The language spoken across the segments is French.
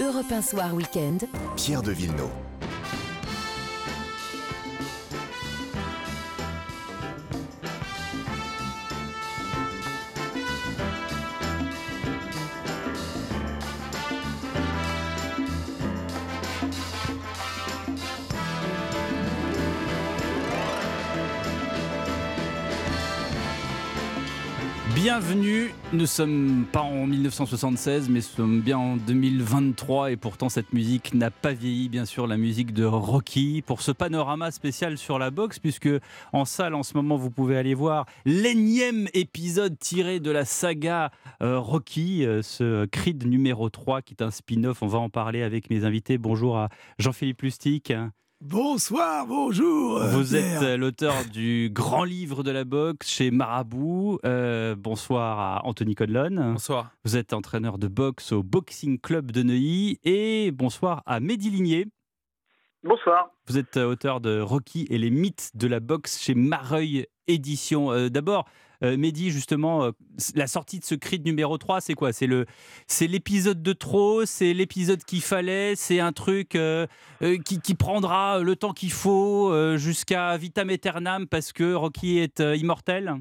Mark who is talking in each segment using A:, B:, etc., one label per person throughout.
A: Europe 1 Soir Week-end.
B: Pierre de Villeneuve.
C: Bienvenue, nous sommes pas en 1976 mais nous sommes bien en 2023 et pourtant cette musique n'a pas vieilli bien sûr la musique de Rocky pour ce panorama spécial sur la boxe puisque en salle en ce moment vous pouvez aller voir l'énième épisode tiré de la saga euh, Rocky, euh, ce Creed numéro 3 qui est un spin-off, on va en parler avec mes invités. Bonjour à Jean-Philippe Lustig.
D: Bonsoir, bonjour. euh,
C: Vous
D: Pierre.
C: êtes euh, l'auteur du grand livre de la boxe chez Marabout. Euh, bonsoir à Anthony Conlon.
E: Bonsoir.
C: Vous êtes entraîneur de boxe au Boxing Club de Neuilly. Et bonsoir à Mehdi Ligné.
F: Bonsoir.
C: Vous êtes auteur de Rocky et les mythes de la boxe chez Mareuil Édition. Euh, D'abord, euh, Mehdi, justement, euh, la sortie de ce Creed numéro 3, c'est quoi? C'est le, c'est l'épisode de trop, c'est l'épisode qu'il fallait, c'est un truc euh, euh, qui, qui prendra le temps qu'il faut jusqu'à vitam aeternam parce que Rocky est immortel?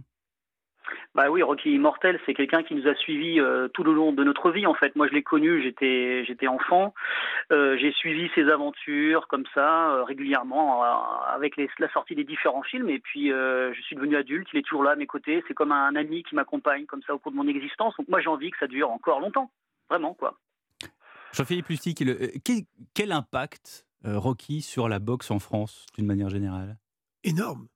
F: Bah oui, Rocky Immortel, c'est quelqu'un qui nous a suivis euh, tout le long de notre vie. En fait, moi, je l'ai connu, j'étais j'étais enfant. Euh, j'ai suivi ses aventures comme ça euh, régulièrement euh, avec les- la sortie des différents films. Et puis, euh, je suis devenu adulte. Il est toujours là à mes côtés. C'est comme un ami qui m'accompagne comme ça au cours de mon existence. Donc moi, j'ai envie que ça dure encore longtemps, vraiment quoi.
C: Jean-Philippe Lustig, quel, quel impact euh, Rocky sur la boxe en France, d'une manière générale?
D: Énorme.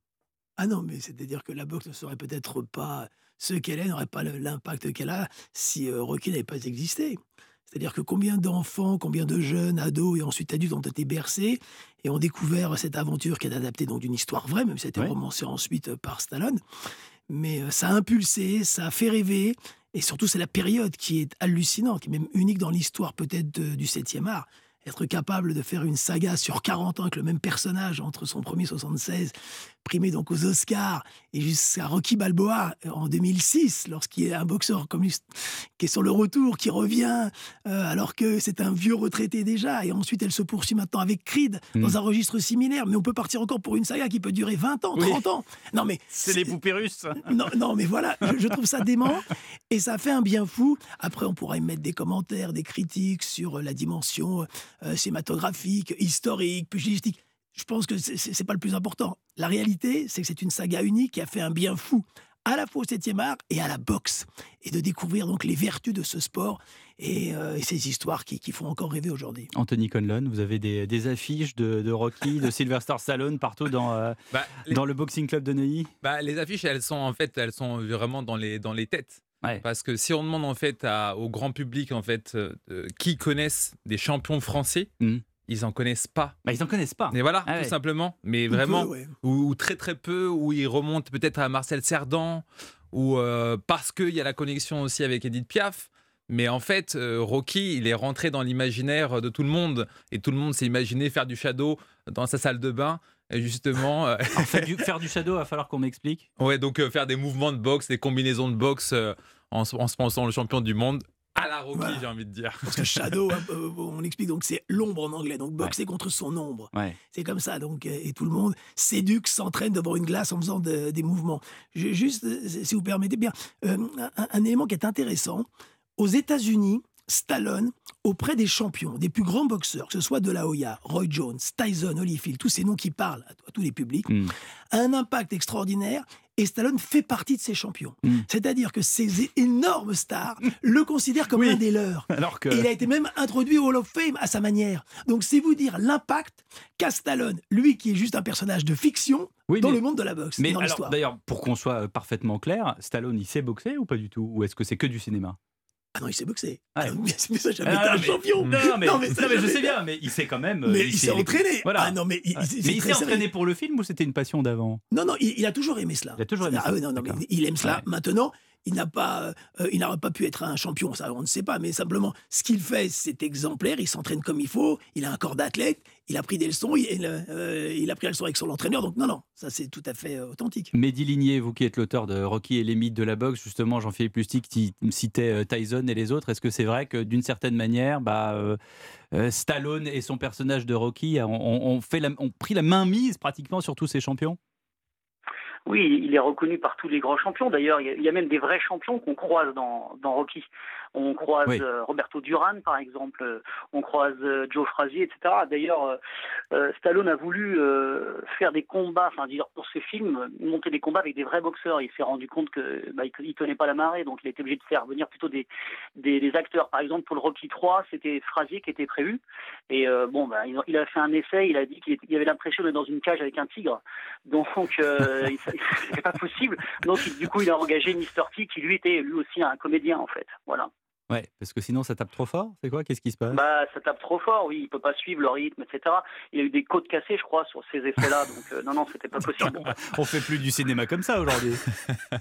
D: Ah non, mais c'est-à-dire que la boxe ne serait peut-être pas ce qu'elle est, n'aurait pas l'impact qu'elle a si euh, Rocky n'avait pas existé. C'est-à-dire que combien d'enfants, combien de jeunes, ados et ensuite adultes ont été bercés et ont découvert cette aventure qui est adaptée donc d'une histoire vraie, même si c'était
C: Ouais.
D: romancé ensuite euh, par Stallone. Mais euh, ça a impulsé, ça a fait rêver, et surtout c'est la période qui est hallucinante, qui est même unique dans l'histoire peut-être du 7e art. Être capable de faire une saga sur 40 ans avec le même personnage entre son premier 76, primé donc aux Oscars, et jusqu'à Rocky Balboa euh, en 2006, lorsqu'il est un boxeur comme lui, qui est sur le retour, qui revient, euh, alors que c'est un vieux retraité déjà, et ensuite elle se poursuit maintenant avec Creed
C: Mm.
D: dans un registre similaire, mais on peut partir encore pour une saga qui peut durer 20 ans,
C: Oui.
D: 30 ans. Non mais
C: C'est les poupées russes
D: non, non, mais voilà, je, je trouve ça dément et ça fait un bien fou. Après, on pourra y mettre des commentaires, des critiques sur euh, la dimension euh, cinématographique, historique, pugilistique. Je pense que c'est- pas le plus important. La réalité, c'est que c'est une saga unique qui a fait un bien fou à la fois au 7e art et à la boxe. Et de découvrir donc les vertus de ce sport et, euh, et ces histoires qui, qui font encore rêver aujourd'hui.
C: Anthony Conlon, vous avez des, des affiches de, de Rocky, de Sylvester Stallone partout dans, euh,
E: Bah, les,
C: dans le Boxing Club de Neuilly?
E: Bah, les affiches, elles sont en fait, elles sont vraiment dans les dans les têtes.
C: Ouais.
E: Parce que si on demande en fait à- au grand public en fait euh, qui connaissent des champions français,
C: Mhm.
E: ils en connaissent pas.
C: bah, Ils n'en connaissent pas.
E: Et voilà,
C: Ah ouais.
E: tout simplement. Mais
D: peu,
E: vraiment,
D: ouais.
E: ou, ou très très peu, ou ils remontent peut-être à Marcel Cerdan, ou euh, parce qu'il y a la connexion aussi avec Edith Piaf. Mais en fait, euh, Rocky, il est rentré dans l'imaginaire de tout le monde, et tout le monde s'est imaginé faire du shadow dans sa salle de bain. Et justement, euh,
C: du- faire du shadow, il va falloir qu'on m'explique.
E: Ouais, donc euh, faire des mouvements de boxe, des combinaisons de boxe euh, en, se- en se pensant le champion du monde à la Rocky,
D: Voilà.
E: j'ai envie de dire.
D: Parce que Shadow, on explique donc c'est l'ombre en anglais, donc boxer contre son ombre.
C: Ouais.
D: C'est comme ça, donc, et tout le monde s'éduque, s'entraîne devant une glace en faisant de- des mouvements. Je- juste, si vous permettez bien, euh, un, un élément qui est intéressant, aux États-Unis, Stallone, auprès des champions, des plus grands boxeurs, que ce soit De La Hoya, Roy Jones, Tyson, Holyfield, tous ces noms qui parlent à, tous les publics,
C: Mm.
D: a un impact extraordinaire. Et Stallone fait partie de ces champions.
C: Mm.
D: C'est-à-dire que ces énormes stars le considèrent comme
C: Oui.
D: un des leurs.
C: Alors que.
D: Et il a été même introduit au Hall of Fame à sa manière. Donc c'est vous dire l'impact qu'a Stallone, lui qui est juste un personnage de fiction,
C: Oui,
D: dans
C: mais-
D: le monde de la boxe,
C: Mais
D: dans
C: alors,
D: l'histoire.
C: d'ailleurs, pour qu'on soit euh, parfaitement clair, Stallone, il sait boxer ou pas du tout? Ou est-ce que c'est que du cinéma?
D: Ah non, il s'est boxé.
C: Ah,
D: Ah, mais, ça, jamais
C: Ah,
D: été un
C: mais-
D: champion.
C: Non, mais,
D: Non, mais ça,
C: non, mais je sais bien, mais il sait quand même. euh,
D: Mais il s'est entraîné.
C: Voilà.
D: Ah non, mais il, très
C: s'est
D: sérieux.
C: entraîné pour le film ou c'était une passion d'avant?
D: Non, non, il, il a toujours aimé cela.
C: Il a toujours aimé
D: Ah
C: ça.
D: oui, non, non, mais il aime cela.
C: Ouais.
D: Maintenant, il n'a pas, euh, il n'aurait pas pu être un champion, on ne sait pas, mais simplement ce qu'il fait, c'est exemplaire. Il s'entraîne comme il faut, il a un corps d'athlète, il a pris des leçons, il, euh, a pris la leçon avec son entraîneur. Donc non, non, ça c'est tout à fait euh, authentique.
C: Mehdi Ligné, vous qui êtes l'auteur de Rocky et les mythes de la boxe, justement, Jean-Philippe Lustig citait Tyson et les autres. Est-ce que c'est vrai que d'une certaine manière, bah, Stallone et son personnage de Rocky ont pris la main mise pratiquement sur tous ces champions?
F: Oui, il est reconnu par tous les grands champions. D'ailleurs, il y a même des vrais champions qu'on croise dans, dans Rocky. On croise euh, Roberto Duran, par exemple. Euh, on croise euh, Joe Frazier, etc. D'ailleurs, Stallone a voulu faire des combats, enfin, dire pour ce film, monter des combats avec des vrais boxeurs. Il s'est rendu compte que bah, il tenait pas la marée, donc il était obligé de faire venir plutôt des, des, acteurs. Par exemple, pour le Rocky 3, c'était Frazier qui était prévu. Et bon, bah, il, a fait un essai. Il a dit qu'il avait l'impression d'être dans une cage avec un tigre. Donc, c'était pas possible. Donc, du coup, il a engagé Mr. T, qui lui était lui aussi un comédien, en fait. Voilà.
C: Ouais, parce que sinon ça tape trop fort, c'est quoi? Qu'est-ce qui se passe?
F: Bah, ça tape trop fort, oui, il peut pas suivre le rythme, etc. Il y a eu des côtes cassées, je crois, sur ces effets-là, donc euh, non, non, c'était pas possible.
C: On fait plus du cinéma comme ça aujourd'hui.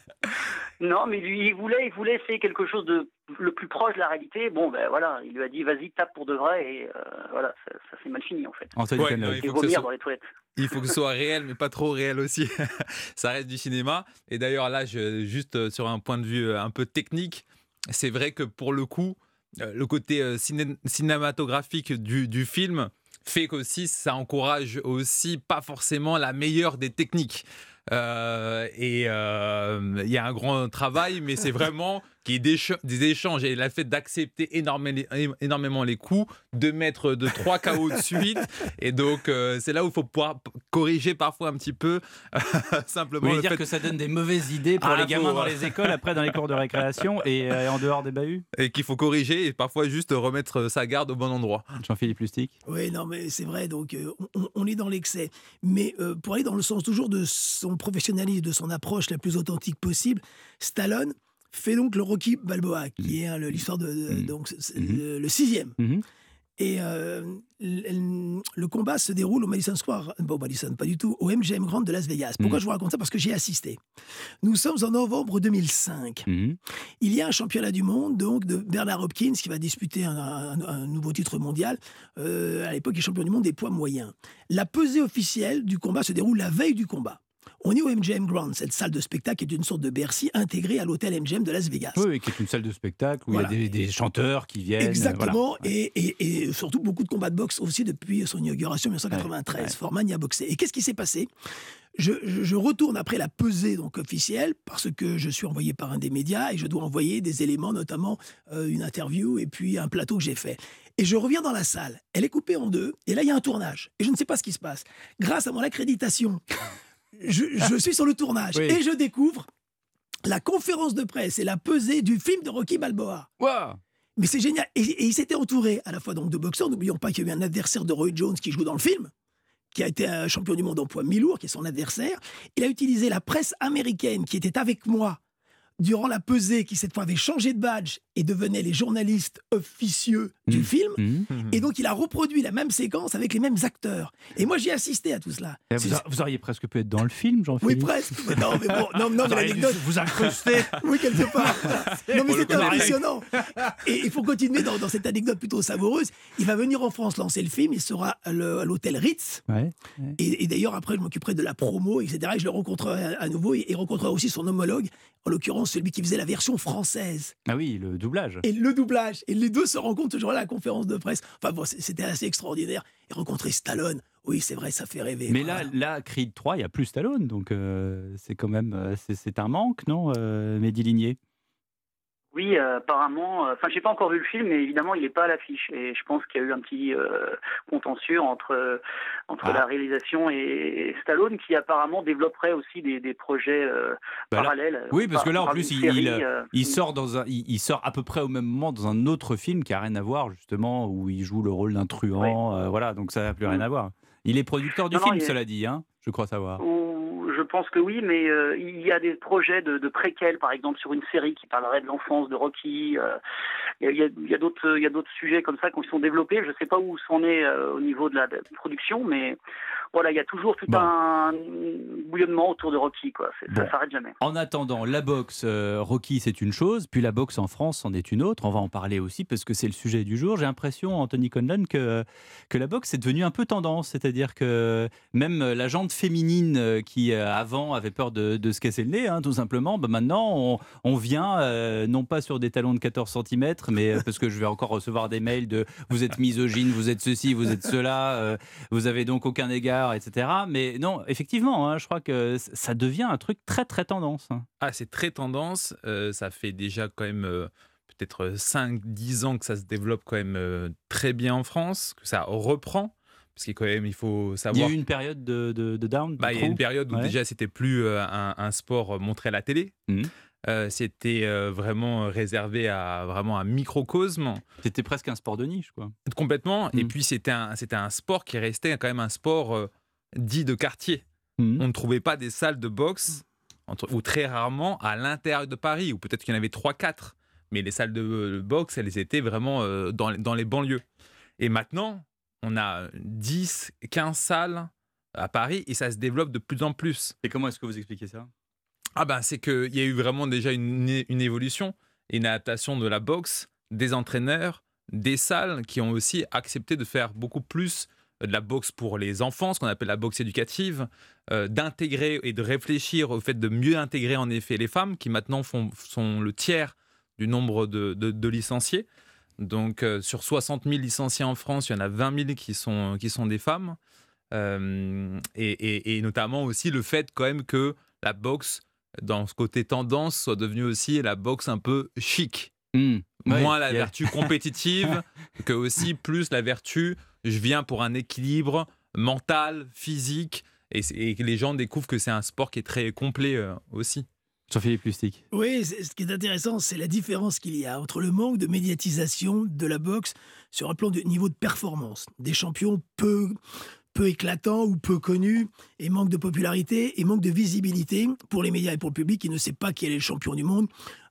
F: non, mais lui, il voulait, il voulait essayer quelque chose de le plus proche de la réalité. Bon, ben voilà, il lui a dit, vas-y, tape pour de vrai, et euh, voilà, ça, s'est mal fini en fait.
C: Ouais,
F: non, il, faut que dans les toilettes.
E: il faut que ce soit réel, mais pas trop réel aussi. ça reste du cinéma. Et d'ailleurs, là, je, juste euh, sur un point de vue un peu technique, c'est vrai que pour le coup, euh, le côté euh, cinématographique du, film fait qu'aussi ça encourage aussi pas forcément la meilleure des techniques. Euh, et il y a un grand travail, mais c'est vraiment qui est des, des, échanges et la fait d'accepter énormément, énormément les coups, de mettre de trois KO de suite. Et donc, euh, c'est là où il faut pouvoir corriger parfois un petit peu. simplement.
C: Vous dire que ça donne des mauvaises idées pour ah, les gamins dans les écoles, après dans les cours de récréation et euh, en dehors des bahuts
E: Et qu'il faut corriger et parfois juste remettre sa garde au bon endroit.
C: Jean-Philippe Lustig?
D: Oui, non, mais c'est vrai. Donc, euh, on, on, est dans l'excès. Mais pour aller dans le sens toujours de son professionnalisme, de son approche la plus authentique possible, Stallone fait donc le Rocky Balboa, qui est l'histoire de, mm. donc mm-hmm. le, sixième. Mm-hmm. Et euh, le, combat se déroule au Madison Square, bon Madison pas du tout, au MGM Grand de Las Vegas. Pourquoi mm. je vous raconte ça? Parce que j'y ai assisté. Nous sommes en novembre 2005. Mm-hmm. Il y a un championnat du monde donc de Bernard Hopkins qui va disputer un, nouveau titre mondial. Euh, à l'époque, il est champion du monde des poids moyens. La pesée officielle du combat se déroule la veille du combat. On est au MGM Grand, cette salle de spectacle est une sorte de Bercy intégrée à l'hôtel MGM de Las Vegas.
C: Oui, qui est une salle de spectacle où il y a des, chanteurs qui viennent.
D: Exactement, et, surtout beaucoup de combats de boxe aussi depuis son inauguration en 1993. Forman y a boxé. Et qu'est-ce qui s'est passé? Je, retourne après la pesée donc officielle parce que je suis envoyé par un des médias et je dois envoyer des éléments, notamment euh, une interview et puis un plateau que j'ai fait. Et je reviens dans la salle. Elle est coupée en deux et là il y a un tournage et je ne sais pas ce qui se passe. Grâce à mon accréditation je, suis sur le tournage et je découvre la conférence de presse et la pesée du film de Rocky Balboa. Mais c'est génial. Et, il s'était entouré à la fois donc de boxeurs. N'oublions pas qu'il y a eu un adversaire de Roy Jones qui joue dans le film, qui a été un champion du monde en poids mi-lourd, qui est son adversaire. Il a utilisé la presse américaine qui était avec moi durant la pesée, qui cette fois avait changé de badge et devenaient les journalistes officieux du mmh. film. Mmh. Et donc, il a reproduit la même séquence avec les mêmes acteurs. Et moi, j'ai assisté à tout cela.
C: Vous, auriez presque pu être dans le film, Jean-Philippe.
D: Oui, presque. non, mais bon, non, non, mais l'anecdote.
C: Vous incrustez.
D: oui, quelque part. non, mais c'était impressionnant. Et il faut continuer dans, cette anecdote plutôt savoureuse. Il va venir en France lancer le film. Il sera à l'hôtel Ritz. Et, d'ailleurs, après, je m'occuperai de la promo, etc. Et je le rencontrerai à, nouveau et, et rencontrerai aussi son homologue, en l'occurrence celui qui faisait la version française.
C: Ah oui, le doublage.
D: Et le doublage. Et les deux se rencontrent toujours à la conférence de presse. Enfin bon, c'était assez extraordinaire. Et rencontrer Stallone, oui, c'est vrai, ça fait rêver.
C: Mais là, là, Creed 3, il n'y a plus Stallone. Donc euh, c'est quand même euh, c'est un manque, non, euh, Mehdi Ligné
F: oui, euh, apparemment. Euh, enfin, j'ai pas encore vu le film, mais évidemment, il n'est pas à l'affiche. Et je pense qu'il y a eu un petit euh, contentieux entre entre ah. la réalisation et Stallone, qui apparemment développerait aussi des, des projets bah parallèles.
C: oui, parce que là, en plus, il, il, sort dans un, il, sort à peu près au même moment dans un autre film qui a rien à voir, justement, où il joue le rôle d'un truand. voilà, donc ça n'a plus rien mm. à voir. Il est producteur du film, cela dit, hein, je crois savoir.
F: Pense que oui, mais euh, il y a des projets de, de préquels, par exemple, sur une série qui parlerait de l'enfance de Rocky. Euh, il y a, il y a d'autres, il y a d'autres sujets comme ça qui sont développés. Je ne sais pas où c'en est euh, au niveau de la, de la production, mais voilà, il y a toujours tout
C: Bon.
F: un bouillonnement autour de Rocky, quoi.
C: Bon.
F: Ça s'arrête jamais.
C: En attendant, la boxe, Rocky, c'est une chose, puis la boxe en France, c'en est une autre. On va en parler aussi parce que c'est le sujet du jour. J'ai l'impression, Anthony Conlon, que, que la boxe est devenue un peu tendance. C'est-à-dire que même la jante féminine qui, euh, avant, avait peur de, se casser le nez, hein, tout simplement, bah, maintenant, on, vient, euh, non pas sur des talons de 14 cm, mais euh, parce que je vais encore recevoir des mails de vous êtes misogyne, vous êtes ceci, vous êtes cela, euh, vous avez donc aucun égard, etc. Mais non, effectivement, hein, je crois que ça devient un truc très, très tendance. hein.
E: Ah, c'est très tendance. ça fait déjà quand même peut-être 5-10 ans que ça se développe quand même très bien en France, que ça reprend. Parce qu'il quand même, il faut
C: Il y a
E: savoir.
C: eu une période de, de, de down. de
E: Bah, il y a une période où
C: Ouais.
E: déjà c'était plus euh, un, un sport montré à la télé.
C: Mhm.
E: Euh, c'était euh, vraiment réservé à vraiment un microcosme
C: C'était presque un sport de niche, quoi.
E: complètement. Et
C: Mhm.
E: puis c'était un, c'était un sport qui restait quand même un sport euh, dit de quartier.
C: Mhm.
E: On ne trouvait pas des salles de boxe, entre- ou très rarement à l'intérieur de Paris, ou peut-être qu'il y en avait 3-4. Mais les salles de boxe, elles étaient vraiment euh, dans, dans les banlieues. Et maintenant, on a 10, 15 salles à Paris et ça se développe de plus en plus.
C: Et comment est-ce que vous expliquez ça?
E: Ah ben, c'est qu'il y a eu vraiment déjà une, évolution, et une adaptation de la boxe, des entraîneurs, des salles qui ont aussi accepté de faire beaucoup plus de la boxe pour les enfants, ce qu'on appelle la boxe éducative, euh, d'intégrer et de réfléchir au fait de mieux intégrer en effet les femmes, qui maintenant font, sont le tiers du nombre de, de- de licenciés. Donc euh, sur 60 000 licenciés en France, il y en a 20 000 qui sont, qui sont des femmes. Euh, et, et- et notamment aussi le fait quand même que la boxe dans ce côté tendance, soit devenue aussi la boxe un peu chic.
C: Ouais,
E: Moins la vertu compétitive que aussi plus la vertu, je viens pour un équilibre mental, physique, et, les gens découvrent que c'est un sport qui est très complet euh, aussi.
C: Jean-Philippe Lustig.
D: Oui, ce qui est intéressant, c'est la différence qu'il y a entre le manque de médiatisation de la boxe sur un plan de niveau de performance. Des champions peu, peu éclatants ou peu connus, et manque de popularité et manque de visibilité pour les médias et pour le public qui ne sait pas qui est le champion du monde,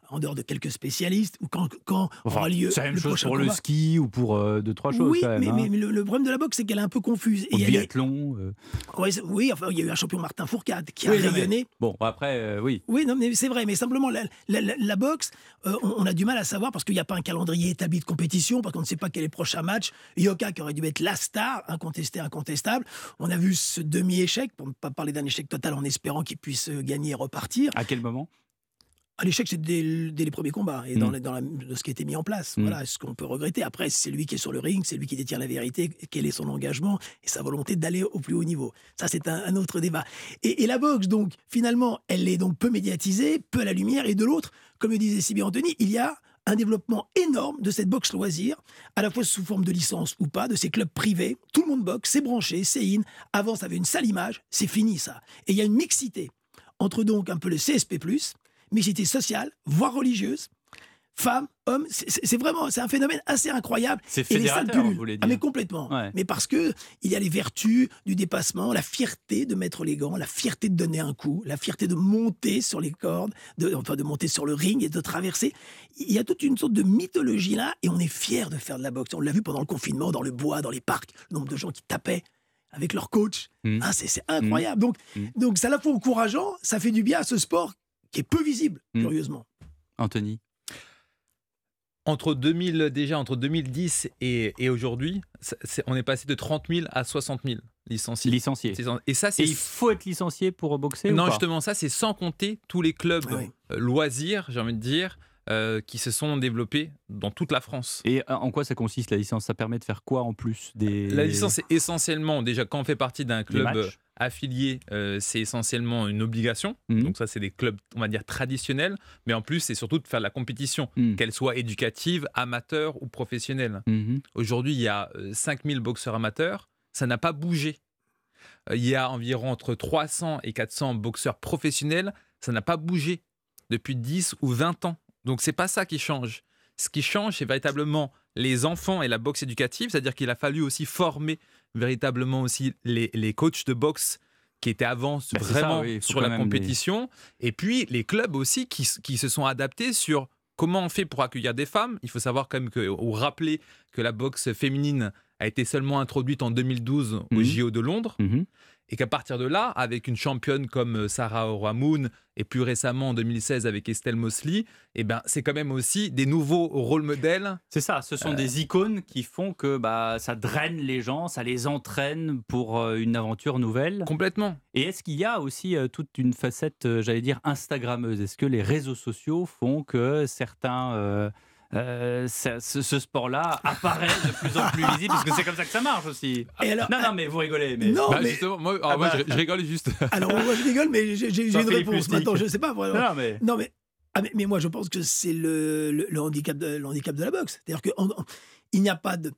D: en dehors de quelques spécialistes, ou quand, quand aura lieu
C: c'est la même
D: le
C: chose pour le ski ou pour euh, deux, trois choses
D: oui,
C: quand même.
D: mais,
C: hein.
D: mais le, le problème de la boxe, c'est qu'elle est un peu confuse.
C: Au
D: Et elle est-
C: biathlon. euh.
D: ouais, oui, enfin, il y a eu un champion Martin Fourcade qui a
C: mais-
D: rayonné.
C: Bon, après, euh, oui.
D: Oui, non, mais c'est vrai, mais simplement, la, la- la- la boxe, euh, on, on a du mal à savoir parce qu'il n'y a pas un calendrier établi de compétition, parce qu'on ne sait pas quel est le prochain match. Yoka, qui aurait dû être la star, incontesté, incontestable. On a vu ce demi-échec, pour ne pas parler d'un échec total en espérant qu'il puisse euh, gagner et repartir.
C: À quel moment?
D: Ah, L'échec, c'est dès, dès les premiers combats et dans,
C: Mm.
D: la- dans la- de ce qui a été mis en place.
C: Mm.
D: Voilà ce qu'on peut regretter. Après, c'est lui qui est sur le ring, c'est lui qui détient la vérité, quel est son engagement et sa volonté d'aller au plus haut niveau. Ça, c'est un, un autre débat. Et, et la boxe, donc, finalement, elle est donc peu médiatisée, peu à la lumière. Et de l'autre, comme le disait si bien Anthony, il y a un développement énorme de cette boxe loisir, à la fois sous forme de licence ou pas, de ces clubs privés. Tout le monde boxe, c'est branché, c'est in. Avant, ça avait une sale image, c'est fini ça. Et il y a une mixité entre donc un peu le CSP+, mixité sociale, voire religieuse, femmes, hommes. C'est- vraiment, c'est un phénomène assez incroyable.
C: C'est fédérateur, vous voulez
D: Ah,
C: dire.
D: mais complètement.
C: Ouais.
D: Mais parce que il y a les vertus du dépassement, la fierté de mettre les gants, la fierté de donner un coup, la fierté de monter sur les cordes, de, enfin de monter sur le ring et de traverser. Il y a toute une sorte de mythologie là, et on est fier de faire de la boxe. On l'a vu pendant le confinement, dans le bois, dans les parcs, le nombre de gens qui tapaient avec leur coach.
C: Mm.
D: Ah, c'est c'est incroyable. Donc,
C: Mm.
D: donc c'est à la fois encourageant, ça fait du bien à ce sport qui est peu visible,
C: Mm.
D: curieusement.
C: Anthony
E: Entre 2000, déjà entre 2010 et, et aujourd'hui, on est passé de 30 000 à 60 000 licenciés.
C: Licencié.
E: Et ça,
C: Et
E: c'est
C: il faut être licencié pour boxer ou
E: non,
C: pas
E: justement, ça, c'est sans compter tous les clubs
D: Ah oui.
E: euh, loisirs, j'ai envie de dire, euh, qui se sont développés dans toute la France.
C: Et euh, en quoi ça consiste la licence? Ça permet de faire quoi en plus des
E: La licence, c'est essentiellement, déjà, quand on fait partie d'un
C: des
E: club
C: matchs?
E: Affilié, euh, c'est essentiellement une obligation.
C: Mhm.
E: Donc, ça, c'est des clubs, on va dire, traditionnels. Mais en plus, c'est surtout de faire de la compétition,
C: Mhm.
E: qu'elle soit éducative, amateur ou professionnelle.
C: Mhm.
E: Aujourd'hui, il y a euh, 5000 boxeurs amateurs. Ça n'a pas bougé. Euh, Il y a environ entre 300 et 400 boxeurs professionnels. Ça n'a pas bougé depuis 10 ou 20 ans. Donc, c'est pas ça qui change. Ce qui change, c'est véritablement les enfants et la boxe éducative. C'est-à-dire qu'il a fallu aussi former véritablement aussi les, les coachs de boxe qui étaient avant
C: Bah,
E: vraiment
C: ça, oui,
E: sur la compétition. Et puis les clubs aussi qui, qui se sont adaptés sur comment on fait pour accueillir des femmes. Il faut savoir quand même que, ou rappeler que la boxe féminine a été seulement introduite en 2012 au
C: Mhm.
E: JO de Londres
C: Mhm.
E: Et qu'à partir de là, avec une championne comme euh, Sarah Oramoun et plus récemment en 2016 avec Estelle Mosley, eh ben, c'est quand même aussi des nouveaux rôles modèles.
C: C'est ça, ce
E: Euh.
C: sont des icônes qui font que bah, ça draine les gens, ça les entraîne pour euh, une aventure nouvelle.
E: Complètement.
C: Et est-ce qu'il y a aussi euh, toute une facette, euh, j'allais dire, Instagrammeuse? Est-ce que les réseaux sociaux font que certains... euh, euh, ce, ce sport-là apparaît de plus en plus visible parce que c'est comme ça que ça marche aussi.
D: Et alors,
C: Non, non, mais vous rigolez. Mais...
D: Non,
E: Bah,
D: mais-
E: justement, moi,
C: Ah
E: moi,
C: bah.
E: je, je rigole juste.
D: alors moi je rigole, mais j'ai une réponse. Maintenant, je sais pas. vraiment.
C: Non, mais...
D: Non, mais, ah, mais, mais moi, je pense que c'est le, le, le handicap de, le handicap de la boxe. C'est-à-dire qu'il n'y a pas de.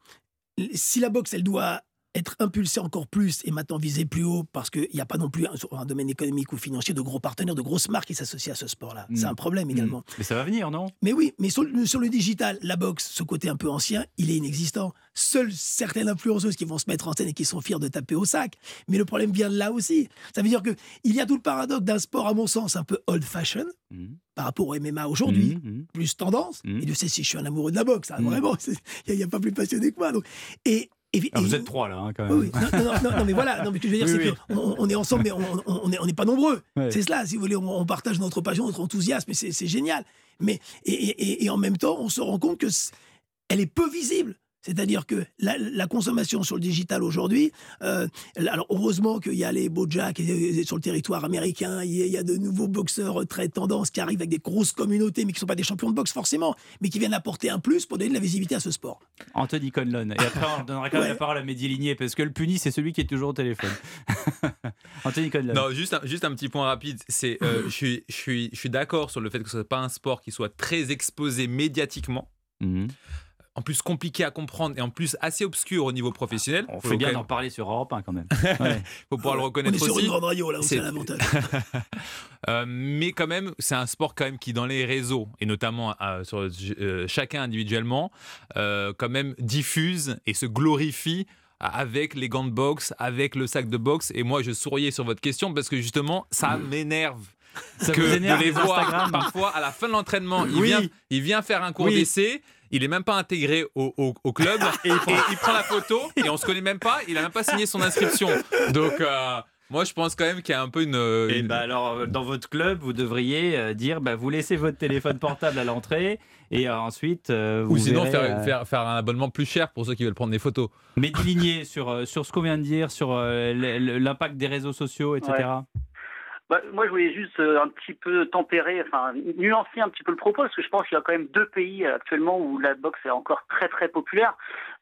D: Si la boxe, elle doit être impulsée encore plus et maintenant viser plus haut, parce qu'il n'y a pas non plus un, un domaine économique ou financier de gros partenaires, de grosses marques qui s'associent à ce sport-là.
C: Mm.
D: C'est un problème également.
C: Mais ça va venir, non?
D: Mais oui, mais sur, le- sur le digital, la boxe, ce côté un peu ancien, il est inexistant. Seules certaines influenceuses qui vont se mettre en scène et qui sont fiers de taper au sac. Mais le problème vient de là aussi. Ça veut dire que il y a tout le paradoxe d'un sport, à mon sens, un peu old-fashion
C: Mhm.
D: par rapport au MMA aujourd'hui plus tendance. Et Dieu sait si je suis un amoureux de la boxe, hein, vraiment. Il n'y a, pas plus passionné que moi. donc. Et,
C: Ah, vous êtes trois là, hein, quand même.
D: oui. Non, non, non, non, mais voilà. Non, mais ce que je veux dire,
C: Oui,
D: c'est qu'on on est ensemble, mais on n'est on pas nombreux. C'est cela, si vous voulez. On, on partage notre passion, notre enthousiasme, et c'est génial. Mais et, et- en même temps, on se rend compte que elle est peu visible. C'est-à-dire que la, la consommation sur le digital aujourd'hui, euh, alors heureusement qu'il y a les Bojack sur le territoire américain, il y, a, il y a de nouveaux boxeurs très tendance qui arrivent avec des grosses communautés, mais qui ne sont pas des champions de boxe forcément, mais qui viennent apporter un plus pour donner de la visibilité à ce sport.
C: Anthony Conlon. Et après, on donnera quand même
D: Ouais.
C: la parole à Mehdi Ligné, parce que le puni, c'est celui qui est toujours au téléphone. Anthony Conlon.
E: Non, juste un, juste un petit point rapide. C'est, euh, je suis, je suis, je suis d'accord sur le fait que ce soit pas un sport qui soit très exposé médiatiquement.
C: Mhm.
E: En plus compliqué à comprendre et en plus assez obscur au niveau professionnel.
C: On
E: Faut
C: fait bien d'en
E: même-
C: parler sur Europe 1 quand même. Ouais.
E: faut pouvoir le
D: On est
E: reconnaître
D: sur
E: aussi.
D: une grande radio, là
E: C'est-
D: c'est l'avantage.
E: Euh, mais quand même, c'est un sport quand même qui, dans les réseaux, et notamment euh, sur euh, chacun individuellement, euh, quand même diffuse et se glorifie avec les gants de boxe, avec le sac de boxe. Et moi, je souriais sur votre question parce que justement, ça m'énerve.
C: Ça
E: que
C: vous énerve,
E: de les voir
C: Instagram
E: parfois à la fin de l'entraînement. Il, vient, il vient faire un cours
C: Oui.
E: d'essai. Il est même pas intégré au, au- au club et, il prend la photo et on se connaît même pas. Il a même pas signé son inscription. Donc euh, moi je pense quand même qu'il y a un peu une.
C: Et bah alors, euh, dans votre club, vous devriez euh, dire bah, vous laissez votre téléphone portable à l'entrée et euh, ensuite. euh, vous
E: ou sinon
C: verrez,
E: faire,
C: euh,
E: faire, faire un abonnement plus cher pour ceux qui veulent prendre des photos.
C: Mehdi Ligné sur, euh, sur ce qu'on vient de dire, sur euh, l'impact des réseaux sociaux, etc.
F: Bah, moi, je voulais juste euh, un petit peu tempérer, enfin nuancer un petit peu le propos, parce que je pense qu'il y a quand même deux pays euh, actuellement où la boxe est encore très très populaire.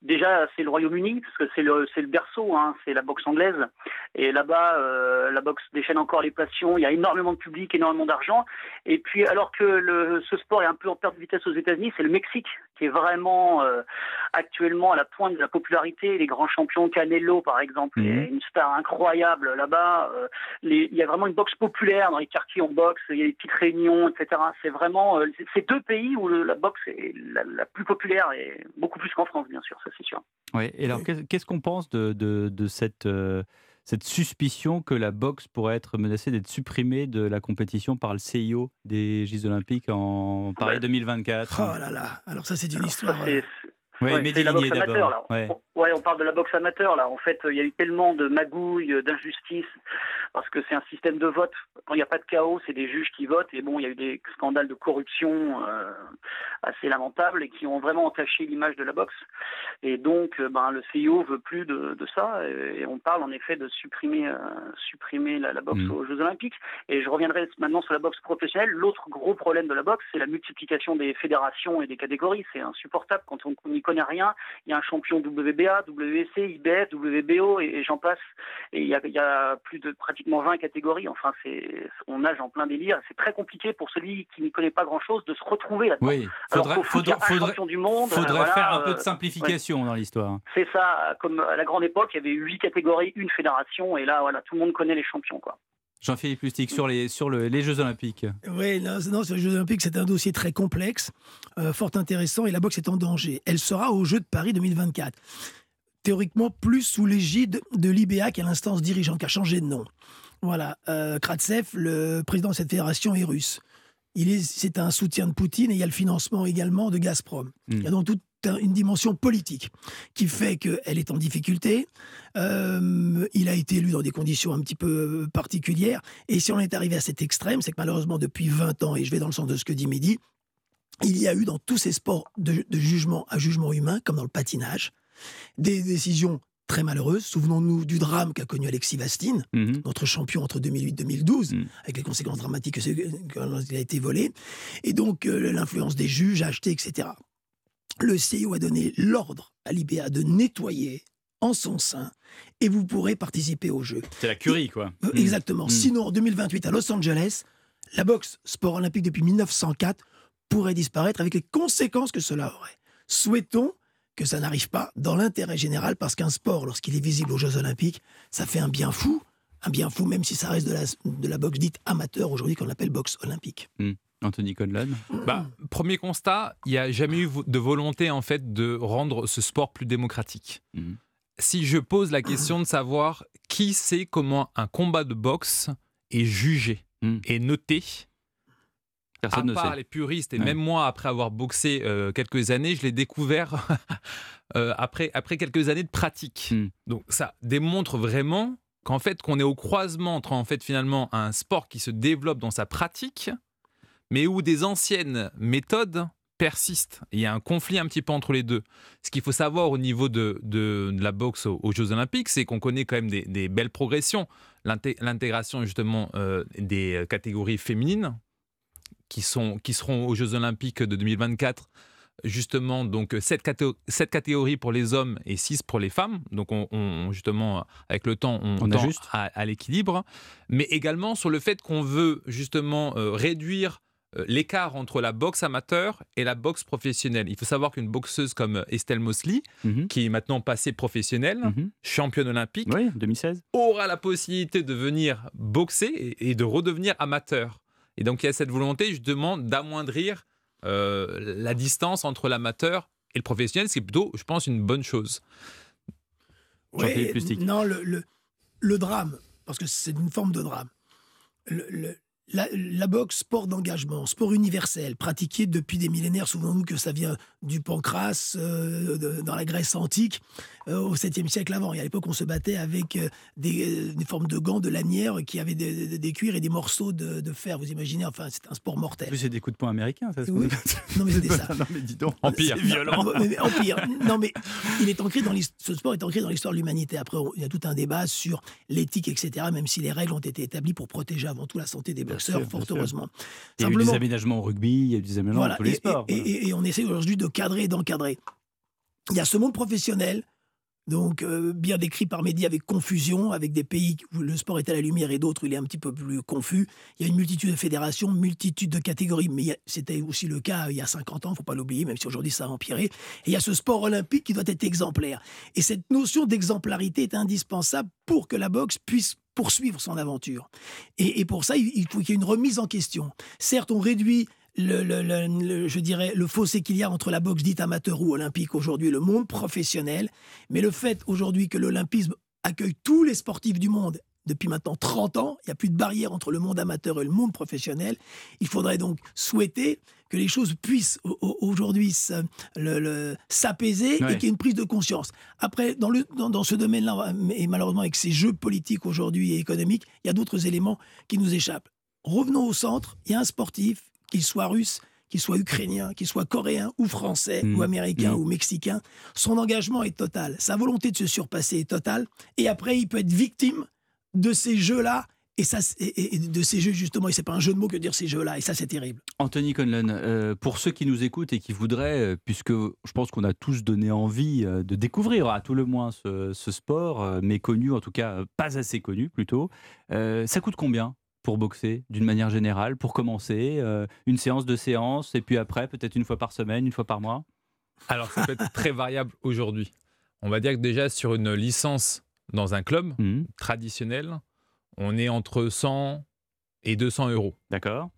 F: Déjà, c'est le Royaume-Uni, parce que c'est le le berceau, hein, c'est la boxe anglaise, et là-bas, euh, la boxe déchaîne encore les passions. Il y a énormément de public, énormément d'argent. Et puis, alors que le, ce sport est un peu en perte de vitesse aux États-Unis, c'est le Mexique qui est vraiment euh, actuellement à la pointe de la popularité. Les grands champions Canelo, par exemple,
C: Mhm.
F: est une star incroyable là-bas. Euh, les- il y a vraiment une boxe populaire dans les quartiers on boxe, il y a des petites réunions, etc. C'est vraiment euh, c'est- c'est deux pays où le- la boxe est la, la plus populaire et beaucoup plus qu'en France, bien sûr, ça c'est sûr.
C: Ouais. Et alors, qu'est- qu'est-ce qu'on pense de, de, de cette, euh, cette suspicion que la boxe pourrait être menacée d'être supprimée de la compétition par le CIO des Jeux Olympiques en Paris
F: Ouais.
C: 2024
D: Oh là là, alors ça c'est une
F: Alors,
D: histoire.
F: ça,
D: euh,
C: Ouais, Mehdi
F: c'est la boxe amateur, là.
C: Ouais.
F: On- Ouais, on parle de la boxe amateur, là. En fait, il y a eu tellement de magouilles, euh, d'injustices, parce que c'est un système de vote. Quand il n'y a pas de chaos, c'est des juges qui votent. Et bon, il y a eu des scandales de corruption euh, assez lamentables et qui ont vraiment entaché l'image de la boxe. Et donc, euh, ben, le CIO veut plus de, de ça. Et on parle en effet de supprimer, euh, supprimer la, la boxe
C: Mhm.
F: aux Jeux Olympiques. Et je reviendrai maintenant sur la boxe professionnelle. L'autre gros problème de la boxe, c'est la multiplication des fédérations et des catégories. C'est insupportable quand on on n'y rien. Il y a un champion WBA, WC, IBF, WBO et, et j'en passe. Et il y, a, il y a plus de pratiquement 20 catégories. Enfin, c'est on nage en plein délire. C'est très compliqué pour celui qui n'y connaît pas grand-chose de se retrouver là-dedans.
C: Oui, faudrait,
F: champion du monde.
C: faudrait
F: euh, voilà,
C: faire un peu de
F: euh,
C: simplification dans l'histoire.
F: C'est ça. Comme à la grande époque, il y avait huit catégories, une fédération, et là, voilà, tout le monde connaît les champions, quoi.
C: Jean-Philippe Lustig, sur les, sur le- les Jeux Olympiques.
D: Oui, non, les Jeux Olympiques, c'est un dossier très complexe, euh, fort intéressant, et la boxe est en danger. Elle sera aux Jeux de Paris 2024. Théoriquement, plus sous l'égide de l'IBA, qui l'instance dirigeante, qui a changé de nom. Voilà, euh, Kratsev, le président de cette fédération, est russe. C'est un soutien de Poutine et il y a le financement également de Gazprom.
C: Mm.
D: Il y a donc toute un- une dimension politique qui fait qu'elle est en difficulté. Euh, il a été élu dans des conditions un petit peu particulières. Et si on est arrivé à cet extrême, c'est que malheureusement, depuis 20 ans, et je vais dans le sens de ce que dit Mehdi, il y a eu dans tous ces sports de, de jugement à jugement humain, comme dans le patinage, des décisions très malheureuses. Souvenons-nous du drame qu'a connu Alexis Vastine,
C: Mhm.
D: notre champion entre 2008 et 2012,
C: Mm.
D: avec les conséquences dramatiques que c'est- qu'il a été volé, et donc euh, l'influence des juges, achetés, etc. Le CIO a donné l'ordre à l'IBA de nettoyer en son sein, et vous pourrez participer au jeu.
C: C'est la curie, quoi.
D: Euh,
C: Mm.
D: Exactement. Sinon, en 2028, à Los Angeles, la boxe, sport olympique depuis 1904, pourrait disparaître avec les conséquences que cela aurait. Souhaitons que ça n'arrive pas dans l'intérêt général, parce qu'un sport, lorsqu'il est visible aux Jeux olympiques, ça fait un bien fou. Un bien fou, même si ça reste de la, de la boxe dite amateur aujourd'hui, qu'on appelle boxe olympique.
C: Anthony Conlon.
E: Bah, premier constat, il n'y a jamais eu de volonté en fait de rendre ce sport plus démocratique.
C: Mhm.
E: Si je pose la question de savoir qui sait comment un combat de boxe est jugé
C: Mhm.
E: et noté,
C: Personne
E: à
C: ne
E: part
C: sait.
E: les puristes, et
C: Ouais.
E: même moi, après avoir boxé euh, quelques années, je l'ai découvert euh, après, après quelques années de pratique.
C: Mm.
E: Donc ça démontre vraiment qu'en fait, qu'on est au croisement entre en fait finalement un sport qui se développe dans sa pratique, mais où des anciennes méthodes persistent. Il y a un conflit un petit peu entre les deux. Ce qu'il faut savoir au niveau de, de- de la boxe aux, aux Jeux Olympiques, c'est qu'on connaît quand même des, des belles progressions. L'inté- L'intégration justement euh, des catégories féminines qui, sont, qui seront aux Jeux Olympiques de 2024. Justement, donc 7, catégories pour les hommes et 6 pour les femmes. Donc, on, on- justement, avec le temps, on,
C: On
E: tend
C: ajuste.
E: à, à l'équilibre. Mais également sur le fait qu'on veut justement euh, réduire euh, l'écart entre la boxe amateur et la boxe professionnelle. Il faut savoir qu'une boxeuse comme Estelle Mosley,
C: Mhm.
E: qui est maintenant passée professionnelle,
C: Mhm.
E: championne olympique,
C: Oui, 2016.
E: aura la possibilité de venir boxer et, et de redevenir amateur. Et donc il y a cette volonté justement d'amoindrir euh, la distance entre l'amateur et le professionnel, ce qui est plutôt, je pense, une bonne chose.
D: Non, le, le, le drame, parce que c'est une forme de drame. Le- le- la, la boxe, sport d'engagement, sport universel, pratiqué depuis des millénaires. Souvenons-nous que ça vient du pancras euh, de- dans la Grèce antique euh, au 7e siècle avant. Et à l'époque, on se battait avec euh, des, des formes de gants, de lanières qui avaient des, des- des cuirs et des morceaux de, de fer. Vous imaginez, enfin, c'est un sport
C: En
D: mortel.
C: plus, c'est des coups de poing américains, ça se
D: Oui. Non, mais c'était ça.
C: non, mais dis donc.
E: Empire.
C: C'est violent.
D: Mais Empire. Non, mais il est ancré dans ce sport est ancré dans l'histoire de l'humanité. Après, il y a tout un débat sur l'éthique, etc., même si les règles ont été établies pour protéger avant tout la santé des boxeurs,
C: sûr,
D: fort heureusement.
C: Il y a eu des aménagements au rugby, il y a eu des aménagements dans tous les
D: et,
C: sports.
D: et- et- et on essaie aujourd'hui de cadrer et d'encadrer. Il y a ce monde professionnel, donc euh, bien décrit par Mehdi avec confusion, avec des pays où le sport est à la lumière et d'autres où il est un petit peu plus confus. Il y a une multitude de fédérations, multitude de catégories, mais c'était aussi le cas il y a 50 ans, il ne faut pas l'oublier, même si aujourd'hui ça a empiré. Et il y a ce sport olympique qui doit être exemplaire. Et cette notion d'exemplarité est indispensable pour que la boxe puisse poursuivre son aventure. Et, pour ça, il faut qu'il y ait une remise en question. Certes, on réduit le, le- je dirais, le fossé qu'il y a entre la boxe dite amateur ou olympique aujourd'hui et le monde professionnel. Mais le fait aujourd'hui que l'olympisme accueille tous les sportifs du monde depuis maintenant 30 ans, il n'y a plus de barrière entre le monde amateur et le monde professionnel. Il faudrait donc souhaiter que les choses puissent au- au- aujourd'hui s'apaiser
C: Ouais.
D: et qu'il y ait une prise de conscience. Après, dans, le, dans, dans ce domaine-là, et malheureusement avec ces jeux politiques aujourd'hui et économiques, il y a d'autres éléments qui nous échappent. Revenons au centre, il y a un sportif, qu'il soit russe, qu'il soit ukrainien, qu'il soit coréen ou français
C: Mmh.
D: ou américain
C: Mmh.
D: ou mexicain, son engagement est total, sa volonté de se surpasser est totale, et après il peut être victime de ces jeux-là, et, ça, et, de ces jeux justement, et c'est pas un jeu de mots que dire ces jeux-là, et ça c'est terrible.
C: Anthony Conlon, euh, pour ceux qui nous écoutent et qui voudraient, euh, puisque je pense qu'on a tous donné envie euh, de découvrir à tout le moins ce, ce sport, méconnu, en tout cas pas assez connu plutôt, euh, ça coûte combien pour boxer d'une manière générale, pour commencer euh, Une séance, deux séances, et puis après, peut-être une fois par semaine, une fois par mois
E: Alors, ça peut être très variable aujourd'hui. On va dire que déjà, sur une licence dans un club
C: Mhm,
E: traditionnel, on est entre 100 et 200 euros.
C: D'accord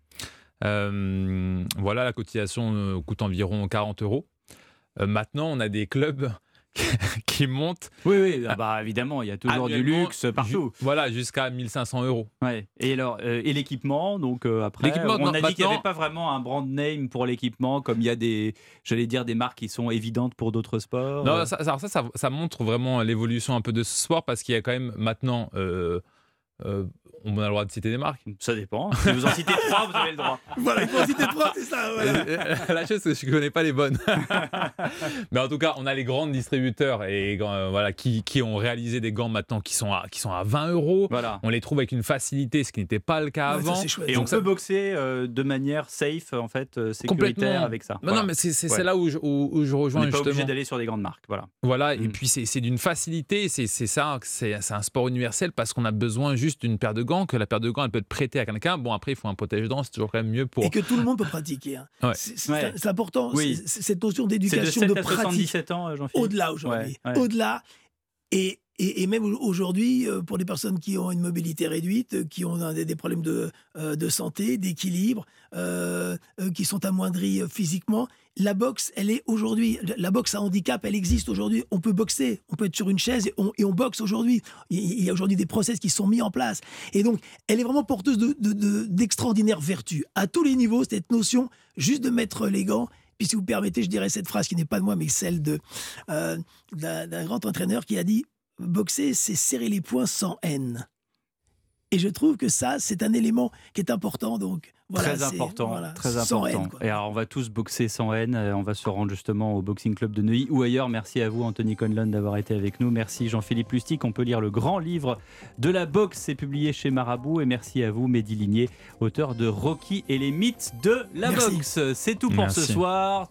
E: Euh, voilà, la cotisation euh, coûte environ 40 euros. Euh, maintenant, on a des clubs qui montent.
C: Oui, oui, ah bah, évidemment, il y a toujours du luxe partout.
E: ju- Voilà, jusqu'à 1500 euros.
C: Ouais. Et alors, euh, et l'équipement, donc euh, après, on
E: non,
C: a dit qu'il n'y avait pas vraiment un brand name pour l'équipement, comme il y a des, j'allais dire, des marques qui sont évidentes pour d'autres sports.
E: Non,
C: Euh,
E: ça, ça, ça- ça montre vraiment l'évolution un peu de ce sport parce qu'il y a quand même maintenant. On a le droit de citer des marques.
C: ça dépend. Si vous en citez trois, vous avez le droit.
D: Voilà, il faut citer trois, c'est ça. voilà.
E: La chose, c'est que je ne connais pas les bonnes. Mais en tout cas, on a les grands distributeurs et euh, voilà, qui, qui ont réalisé des gants maintenant qui sont à, qui sont à 20 euros.
C: Voilà.
E: On les trouve avec une facilité, ce qui n'était pas le cas
D: Ouais,
E: avant.
C: Et
E: Donc
C: on
E: ça-
C: peut boxer euh, de manière safe, en fait, euh, sécuritaire avec ça.
E: Non,
C: Voilà.
E: non, mais c'est c'est-
C: Ouais.
E: là où je, où, où je
C: on
E: rejoins
C: n'est pas obligé d'aller sur des grandes marques. Voilà.
E: Voilà, et
C: Mm.
E: puis c'est c'est d'une facilité, c'est c'est ça, c'est c'est un sport universel parce qu'on a besoin juste d'une paire de gants, que la paire de gants elle peut être prêtée à quelqu'un. Bon, après, il faut un protège-dents, c'est toujours quand même mieux pour.
D: Et que tout le monde peut pratiquer. hein.
E: Ouais.
D: C'est c'est-
C: Ouais.
D: c'est important,
C: Oui.
D: c'est- c'est- cette notion
C: C'est de
D: d'éducation,
C: 7
D: de,
C: à
D: pratique.
C: 77 ans, euh, Jean-Philippe
D: Au-delà aujourd'hui.
C: Ouais, ouais.
D: Au-delà. Et, et, même aujourd'hui, euh, pour des personnes qui ont une mobilité réduite, euh, qui ont des, problèmes de, euh, santé, d'équilibre, qui sont amoindris euh, physiquement, la boxe, elle est aujourd'hui, la boxe à handicap, elle existe aujourd'hui. On peut boxer, on peut être sur une chaise et on, boxe aujourd'hui. Il y a aujourd'hui des process qui sont mis en place. Et donc, elle est vraiment porteuse de- de- d'extraordinaires vertus. À tous les niveaux, cette notion juste de mettre les gants. Puis si vous permettez, je dirais cette phrase qui n'est pas de moi, mais celle d'un grand entraîneur qui a dit boxer, c'est serrer les poings sans haine. Et je trouve que ça, c'est un élément qui est important. Donc, voilà,
C: très important,
D: voilà,
C: très
D: sans
C: important.
D: haine,
C: et alors, on va tous boxer sans haine. euh, On va se rendre justement au Boxing Club de Neuilly ou ailleurs. Merci à vous, Anthony Conlon, d'avoir été avec nous. Merci, Jean-Philippe Lustig. On peut lire le grand livre de la boxe. C'est publié chez Marabout. Et merci à vous, Mehdi Ligné, auteur de Rocky et les mythes de la
D: Merci.
C: boxe. C'est tout pour ce soir.